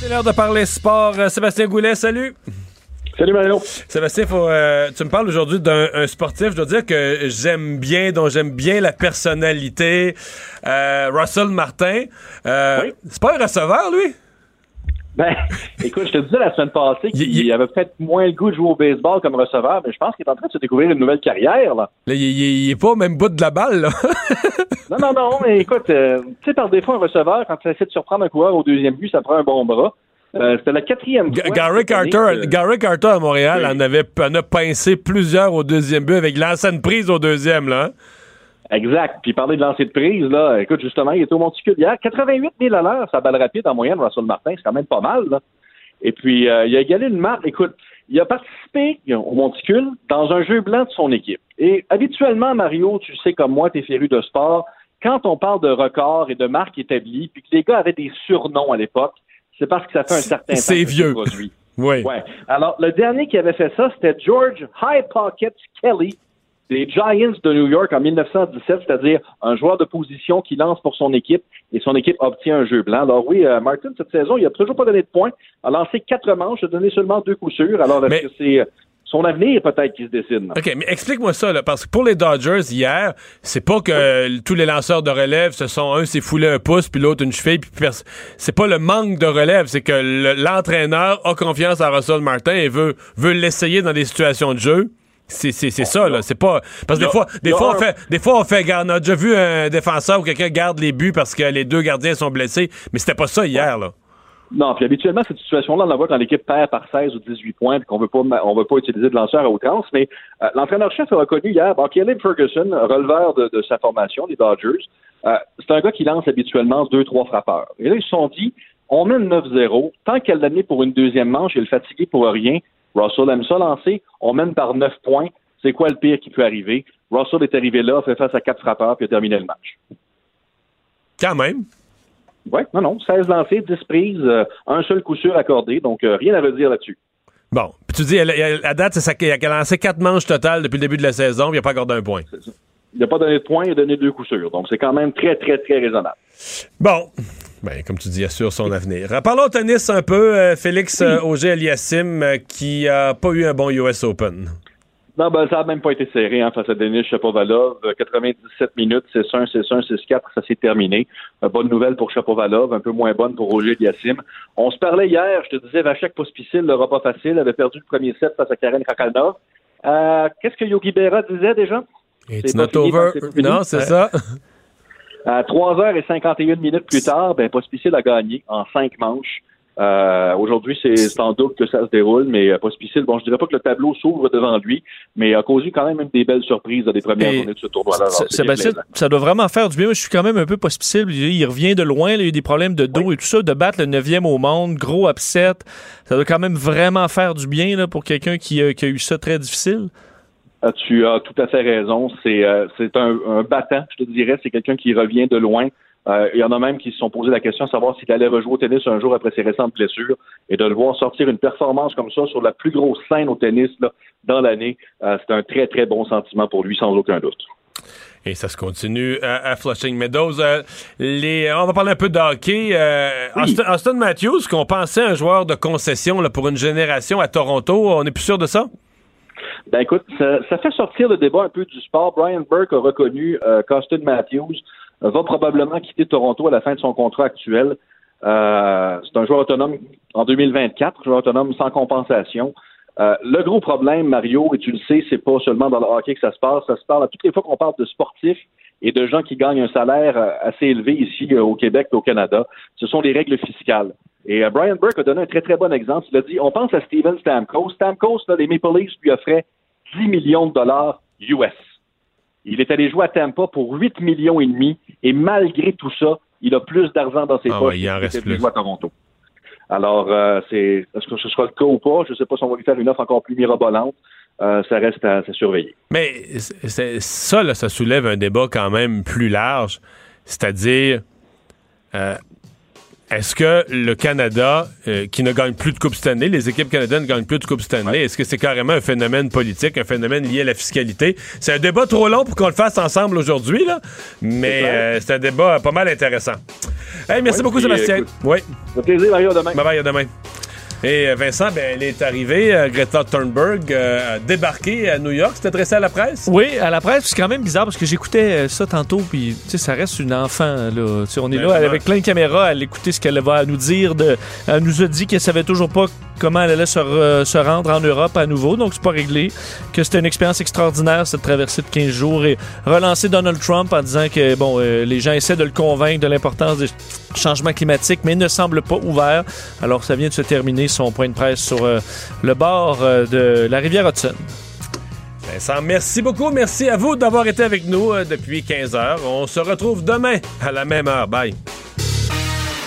C'est l'heure de parler sport. Euh, Sébastien Goulet, salut. Salut Mario. Sébastien, faut, euh, tu me parles aujourd'hui d'un sportif, je dois dire que j'aime bien, dont j'aime bien la personnalité. Euh, Russell Martin. oui. C'est pas un receveur, lui? Ben, écoute, je te disais la semaine passée qu'il avait peut-être moins le goût de jouer au baseball comme receveur, mais je pense qu'il est en train de se découvrir une nouvelle carrière. Là. il, est pas au même bout de la balle. Là. non, non, non, mais écoute, tu sais, par défaut, un receveur, quand tu essaies de surprendre un coureur au deuxième but, ça prend un bon bras. Euh, c'était la quatrième fois. Gary Carter, Gary Carter à Montréal en avait en a pincé plusieurs au deuxième but avec l'ancienne prise au deuxième, là. Hein? Exact. Puis parler de lancer de prise, là, écoute, justement, il était au monticule hier. 88 000 à l'heure, sa balle rapide en moyenne, Russell Martin, c'est quand même pas mal, là. Et puis, euh, il a égalé une marque. Écoute, il a participé au monticule dans un jeu blanc de son équipe. Et habituellement, Mario, tu sais comme moi, t'es féru de sport, quand on parle de records et de marques établies, puis que les gars avaient des surnoms à l'époque, c'est parce que ça fait un certain temps. C'est vieux. Oui. Ouais. Alors, le dernier qui avait fait ça, c'était George High Pockets Kelly des Giants de New York en 1917, c'est-à-dire un joueur de position qui lance pour son équipe et son équipe obtient un jeu blanc. Alors oui, euh, Martin, cette saison, il a toujours pas donné de points, a lancé quatre manches, a donné seulement deux coups sûrs. Alors est-ce que c'est son avenir peut-être qui se dessine? OK, mais explique-moi ça, là, parce que pour les Dodgers, hier, c'est pas que tous les lanceurs de relève, ce sont un s'est foulé un pouce, puis l'autre une cheville, puis c'est pas le manque de relève, c'est que l'entraîneur a confiance à Russell Martin et veut, veut l'essayer dans des situations de jeu. C'est, c'est, c'est ça, là. C'est pas. Parce que des fois, des fois, on fait, des fois, on fait, on a déjà vu un défenseur où quelqu'un garde les buts parce que les deux gardiens sont blessés, mais c'était pas ça hier, là. Non, puis habituellement, cette situation-là, on la voit quand l'équipe perd par 16 ou 18 points, et qu'on veut pas, on veut pas utiliser de lanceur à outrance, mais euh, l'entraîneur-chef a reconnu hier, bon, Kelly Ferguson, releveur de, de, sa formation, les Dodgers, euh, c'est un gars qui lance habituellement deux, trois frappeurs. Et là, ils se sont dit, on mène 9-0, tant qu'elle l'a mis pour une deuxième manche, il est fatigué pour rien, Russell aime ça lancer. On mène par neuf points. C'est quoi le pire qui peut arriver? Russell est arrivé là, fait face à quatre frappeurs, puis a terminé le match. Quand même. Oui, non, non. 16 lancés, 10 prises, euh, un seul coup sûr accordé, donc euh, rien à redire là-dessus. Bon, puis tu dis, à date, c'est ça qu'il a lancé quatre manches totales depuis le début de la saison, puis il n'a pas accordé un point. Il n'a pas donné de point, il a donné deux coups sûrs. Donc, c'est quand même très, très, très raisonnable. Bon. Ben, comme tu dis, assure son avenir. Parlons tennis un peu. Euh, Félix euh, Auger-Aliassime, euh, qui a pas eu un bon US Open. Non, ben, ça n'a même pas été serré hein, face à Denis Chapovalov. 97 minutes, c'est 1, c'est 1, c'est 4, ça s'est terminé. bonne nouvelle pour Chapovalov, un peu moins bonne pour Roger Aliassime. On se parlait hier, je te disais, Vachek Pospisil, le repas facile, avait perdu le premier set face à Karen Kakalna. Qu'est-ce que Yogi Berra disait déjà? It's not over? Non, c'est ça? À 3h51 minutes plus tard, ben, Pospisil a gagné en cinq manches. Euh, Aujourd'hui, c'est en doute que ça se déroule, mais euh, Pospisil, bon, je dirais pas que le tableau s'ouvre devant lui, mais a causé quand même des belles surprises à des premières journées de ce tournoi-là. Sébastien, ça doit vraiment faire du bien. Moi, je suis quand même un peu Pospisil. Il revient de loin, il a eu des problèmes de dos et tout ça. De battre le neuvième au monde, gros upset, ça doit quand même vraiment faire du bien là, pour quelqu'un qui, qui a eu ça très difficile. Ah, tu as tout à fait raison. C'est euh, c'est un, un, battant, je te dirais. C'est quelqu'un qui revient de loin. Euh, il y en a même qui se sont posé la question de savoir s'il allait rejouer au tennis un jour après ses récentes blessures et de le voir sortir une performance comme ça sur la plus grosse scène au tennis là, dans l'année. Euh, c'est un très, très bon sentiment pour lui, sans aucun doute. Et ça se continue à, Flushing Meadows. les, on va parler un peu de hockey. Austin, Matthews, qu'on pensait un joueur de concession là, pour une génération à Toronto, on est plus sûr de ça? Ben écoute, ça, fait sortir le débat un peu du sport. Brian Burke a reconnu euh, qu'Austin Matthews va probablement quitter Toronto à la fin de son contrat actuel. Euh, c'est un joueur autonome en 2024, joueur autonome sans compensation. Euh, le gros problème, Mario, et tu le sais, c'est pas seulement dans le hockey que ça se passe, ça se parle à toutes les fois qu'on parle de sportifs et de gens qui gagnent un salaire assez élevé ici au Québec et au Canada, ce sont les règles fiscales. Et euh, Brian Burke a donné un très, très bon exemple. Il a dit, on pense à Steven Stamkos. Stamkos, là, les Maple Leafs lui offraient 10 millions de dollars US. Il est allé jouer à Tampa pour 8 millions et demi, et malgré tout ça, il a plus d'argent dans ses ah poches qu'il jouer à Toronto. Alors, euh, c'est est-ce que ce sera le cas ou pas? Je ne sais pas si on va lui faire une offre encore plus mirabolante. Euh, ça reste à, surveiller. Mais ça, là, ça soulève un débat quand même plus large, c'est-à-dire est-ce que le Canada, euh, qui ne gagne plus de Coupe Stanley, les équipes canadiennes ne gagnent plus de Coupe Stanley, est-ce que c'est carrément un phénomène politique, un phénomène lié à la fiscalité? C'est un débat trop long pour qu'on le fasse ensemble aujourd'hui, là, mais euh, c'est un débat pas mal intéressant. Hey, merci beaucoup, Sébastien. oui. plaisir, Mario, demain. Bye bye, à demain. Et euh, Vincent, ben, elle est arrivée, euh, Greta Thunberg, euh, a débarqué à New York. C'est adressé à la presse? Oui, à la presse. C'est quand même bizarre parce que j'écoutais ça tantôt, puis ça reste une enfant. Là. on est ben, là avec plein de caméras à l'écouter ce qu'elle va nous dire. De, elle nous a dit qu'elle savait toujours pas comment elle allait se, rendre en Europe à nouveau, donc c'est pas réglé. Que c'était une expérience extraordinaire cette traversée de 15 jours et relancer Donald Trump en disant que bon, les gens essaient de le convaincre de l'importance des changements climatiques, mais il ne semble pas ouvert. Alors ça vient de se terminer son point de presse sur euh, le bord euh, de la rivière Hudson. Vincent, merci beaucoup. Merci à vous d'avoir été avec nous euh, depuis 15 heures. On se retrouve demain à la même heure. Bye.